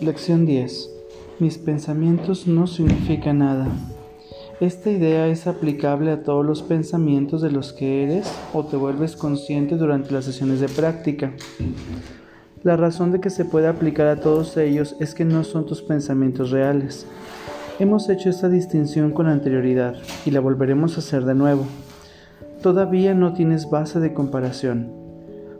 Lección 10. Mis pensamientos no significan nada. Esta idea es aplicable a todos los pensamientos de los que eres o te vuelves consciente durante las sesiones de práctica. La razón de que se pueda aplicar a todos ellos es que no son tus pensamientos reales. Hemos hecho esta distinción con anterioridad y la volveremos a hacer de nuevo. Todavía no tienes base de comparación.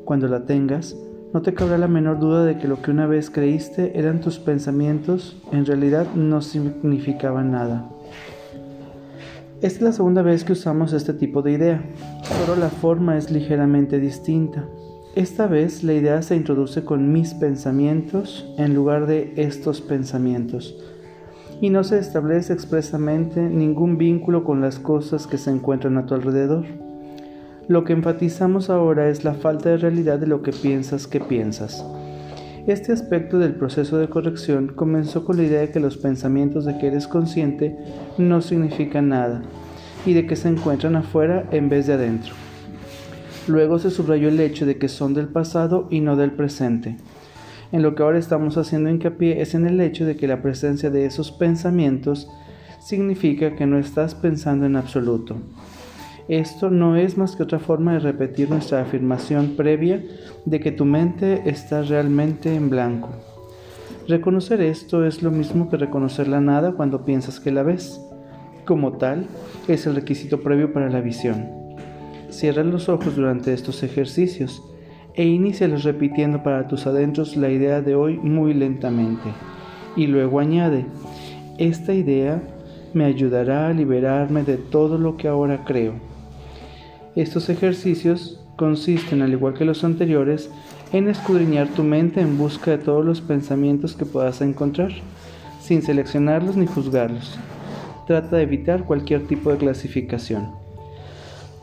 Cuando la tengas, no te cabrá la menor duda de que lo que una vez creíste eran tus pensamientos, en realidad no significaban nada. Es la segunda vez que usamos este tipo de idea, pero la forma es ligeramente distinta. Esta vez la idea se introduce con mis pensamientos en lugar de estos pensamientos, y no se establece expresamente ningún vínculo con las cosas que se encuentran a tu alrededor. Lo que enfatizamos ahora es la falta de realidad de lo que piensas que piensas. Este aspecto del proceso de corrección comenzó con la idea de que los pensamientos de que eres consciente no significan nada y de que se encuentran afuera en vez de adentro. Luego se subrayó el hecho de que son del pasado y no del presente. En lo que ahora estamos haciendo hincapié es en el hecho de que la presencia de esos pensamientos significa que no estás pensando en absoluto. Esto no es más que otra forma de repetir nuestra afirmación previa de que tu mente está realmente en blanco. Reconocer esto es lo mismo que reconocer la nada cuando piensas que la ves. Como tal, es el requisito previo para la visión. Cierra los ojos durante estos ejercicios e inícialos repitiendo para tus adentros la idea de hoy muy lentamente. Y luego añade, esta idea me ayudará a liberarme de todo lo que ahora creo. Estos ejercicios consisten, al igual que los anteriores, en escudriñar tu mente en busca de todos los pensamientos que puedas encontrar, sin seleccionarlos ni juzgarlos. Trata de evitar cualquier tipo de clasificación.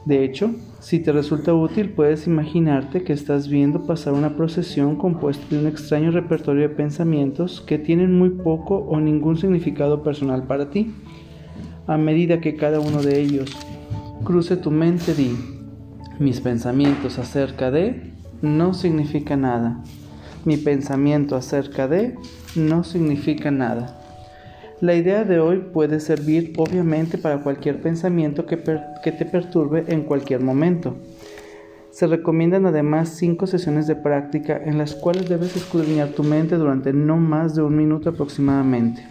De hecho, si te resulta útil, puedes imaginarte que estás viendo pasar una procesión compuesta de un extraño repertorio de pensamientos que tienen muy poco o ningún significado personal para ti. A medida que cada uno de ellos cruce tu mente, di, mis pensamientos acerca de no significa nada. Mi pensamiento acerca de no significa nada. La idea de hoy puede servir obviamente para cualquier pensamiento que, que, te perturbe en cualquier momento. Se recomiendan además cinco sesiones de práctica en las cuales debes escudriñar tu mente durante no más de un minuto aproximadamente.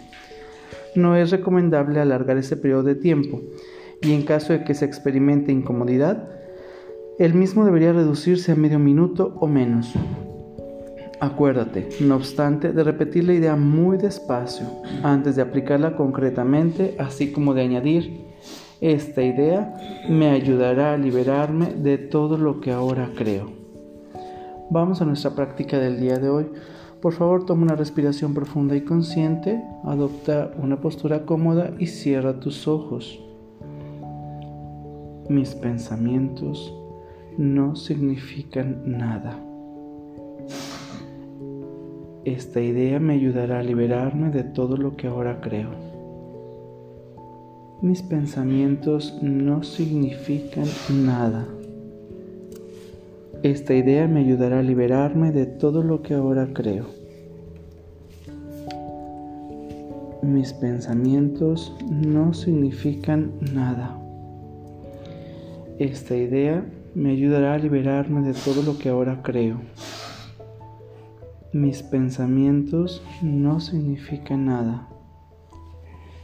No es recomendable alargar ese periodo de tiempo, y en caso de que se experimente incomodidad, el mismo debería reducirse a medio minuto o menos. Acuérdate, no obstante, de repetir la idea muy despacio antes de aplicarla concretamente, así como de añadir, esta idea me ayudará a liberarme de todo lo que ahora creo. Vamos a nuestra práctica del día de hoy. Por favor, toma una respiración profunda y consciente, adopta una postura cómoda y cierra tus ojos. Mis pensamientos no significan nada. Esta idea me ayudará a liberarme de todo lo que ahora creo. Mis pensamientos no significan nada. Esta idea me ayudará a liberarme de todo lo que ahora creo. Mis pensamientos no significan nada. Esta idea me ayudará a liberarme de todo lo que ahora creo. Mis pensamientos no significan nada.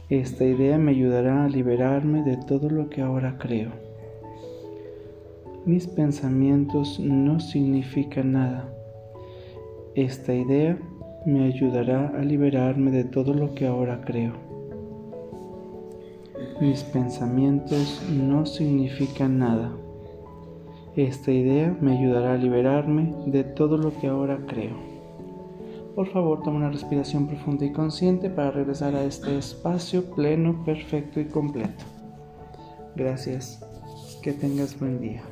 Esta idea me ayudará a liberarme de todo lo que ahora creo. Mis pensamientos no significan nada. Esta idea me ayudará a liberarme de todo lo que ahora creo. Mis pensamientos no significan nada. Esta idea me ayudará a liberarme de todo lo que ahora creo. Por favor, toma una respiración profunda y consciente para regresar a este espacio pleno, perfecto y completo. Gracias. Que tengas buen día.